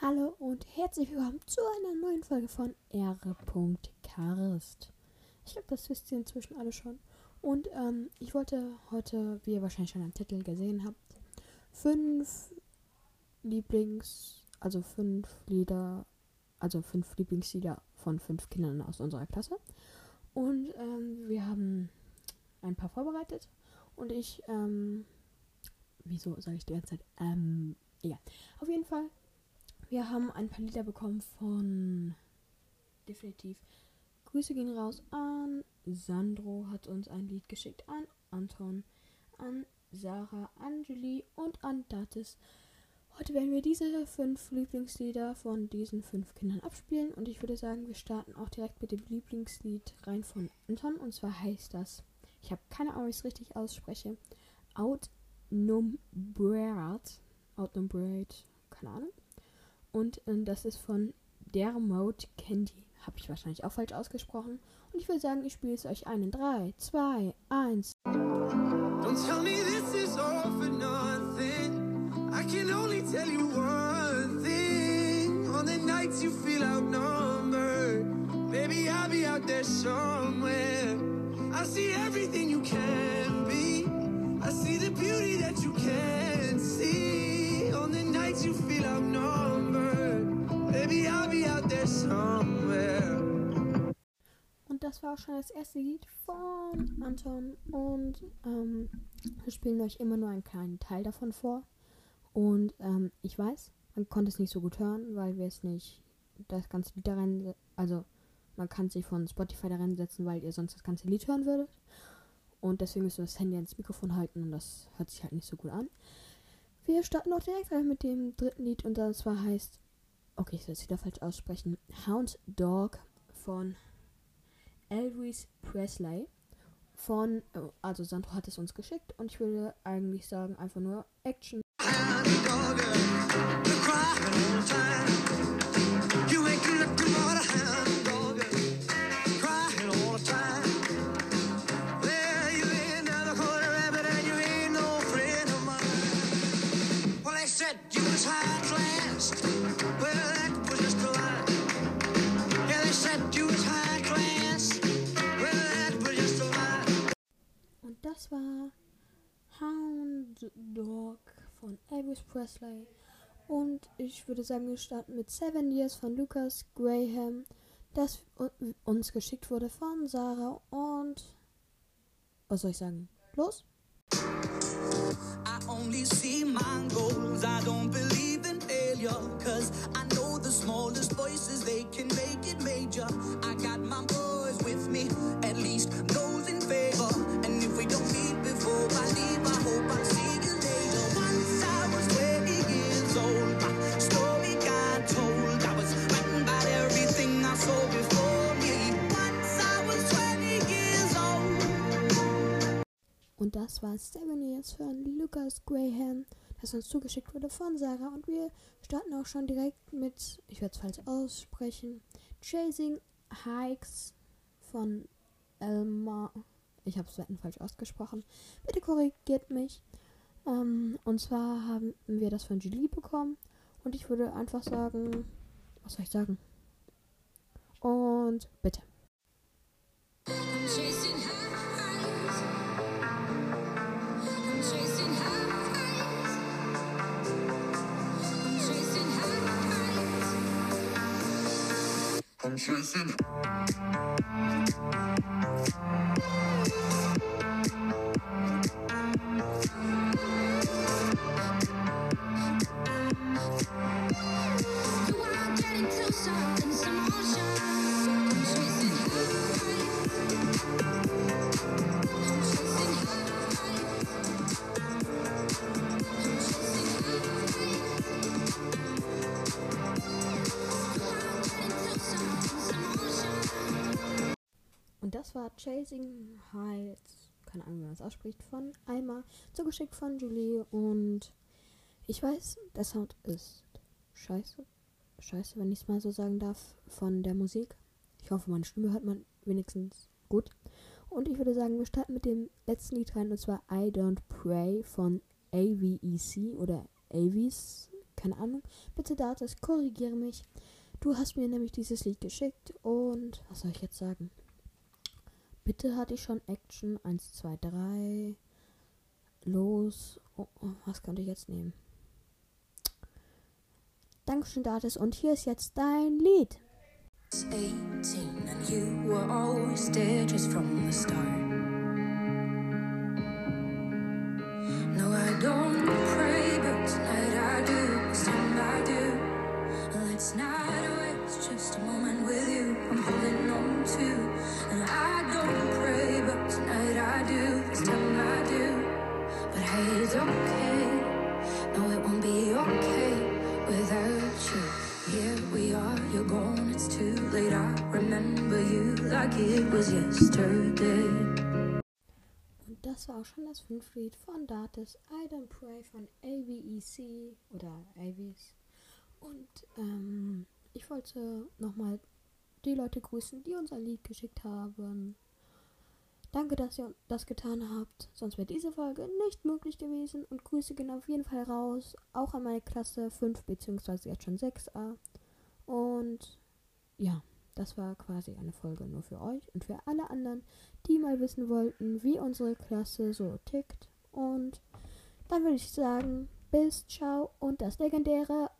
Hallo und herzlich willkommen zu einer neuen Folge von R.Karst. Ich glaube, das wisst ihr inzwischen alle schon. Und ähm, ich wollte heute, wie ihr wahrscheinlich schon am Titel gesehen habt, fünf Lieblings, also fünf Lieder, also fünf Lieblingslieder von fünf Kindern aus unserer Klasse. Und ähm, wir haben ein paar vorbereitet. Und ich, ähm, wieso sage ich die ganze Zeit, ähm, ja. Auf jeden Fall, wir haben ein paar Lieder bekommen von definitiv. Grüße gehen raus an Sandro, hat uns ein Lied geschickt an Anton, an Sarah, an Julie und an Datis. Heute werden wir diese fünf Lieblingslieder von diesen fünf Kindern abspielen und ich würde sagen, wir starten auch direkt mit dem Lieblingslied rein von Anton und zwar heißt das, ich habe keine Ahnung, wie ich es richtig ausspreche, Outnumbered, Outnumbered, keine Ahnung. Und äh, das ist von Dermot Candy. Habe ich wahrscheinlich auch falsch ausgesprochen. Und ich würde sagen, ich spiele es euch ein in 3, 2, 1. Don't tell me this is all for nothing. I can only tell you one thing. On the nights you feel outnumbered, maybe I'll be out there somewhere. Das war auch schon das erste Lied von Anton. Und ähm, wir spielen euch immer nur einen kleinen Teil davon vor. Und ähm, ich weiß, man konnte es nicht so gut hören, weil wir es nicht das ganze Lied da rein, also man kann sich von Spotify da reinsetzen, weil ihr sonst das ganze Lied hören würdet. Und deswegen müsst ihr das Handy ans Mikrofon halten und das hört sich halt nicht so gut an. Wir starten auch direkt mit dem dritten Lied und das zwar heißt, okay, ich soll es wieder falsch aussprechen, Hound Dog von Elvis Presley. Von, oh, also Sandro hat es uns geschickt und ich würde eigentlich sagen, einfach nur Action. Hound das war Hound Dog von Elvis Presley. Und ich würde sagen, wir starten mit Seven Years von Lucas Graham, das uns geschickt wurde von Sarah. Und was soll ich sagen? Los? I only see my goals. I don't believe in failure. Cause I know the smallest voices, they can make it major. I Und das war Seven Years von Lucas Graham, das uns zugeschickt wurde von Sarah. Und wir starten auch schon direkt mit, ich werde es falsch aussprechen, Chasing Hikes von Elma. Ich habe es falsch ausgesprochen. Bitte korrigiert mich. Ähm, und zwar haben wir das von Julie bekommen. Und ich würde einfach sagen, was soll ich sagen? Und bitte. Chasing chasing war Chasing Heights, keine Ahnung, wie man es ausspricht, von Alma, zugeschickt von Julie. Und ich weiß, der Sound ist scheiße. Scheiße, wenn ich es mal so sagen darf, von der Musik. Ich hoffe, meine Stimme hört man wenigstens gut. Und ich würde sagen, wir starten mit dem letzten Lied rein, und zwar I Don't Pray von AVEC oder Avis, keine Ahnung. Bitte Dates, korrigiere mich. Du hast mir nämlich dieses Lied geschickt und was soll ich jetzt sagen? Bitte hatte ich schon Action 1, 2, 3. Los. Oh, oh, was könnte ich jetzt nehmen? Dankeschön, Dates. Und hier ist jetzt dein Lied. 18 and you were always there just from the start. No, I don't pray, but tonight I do. Time I do. Let's not waste just a moment Und das war auch schon das fünfte Lied von Dates. I Don't Pray von AVEC oder AVs. Und ähm, ich wollte nochmal die Leute grüßen, die uns ein Lied geschickt haben. Danke, dass ihr das getan habt. Sonst wäre diese Folge nicht möglich gewesen. Und Grüße gehen auf jeden Fall raus. Auch an meine Klasse 5 bzw. jetzt schon 6a. Und ja, das war quasi eine Folge nur für euch und für alle anderen, die mal wissen wollten, wie unsere Klasse so tickt. Und dann würde ich sagen, bis ciao und das legendäre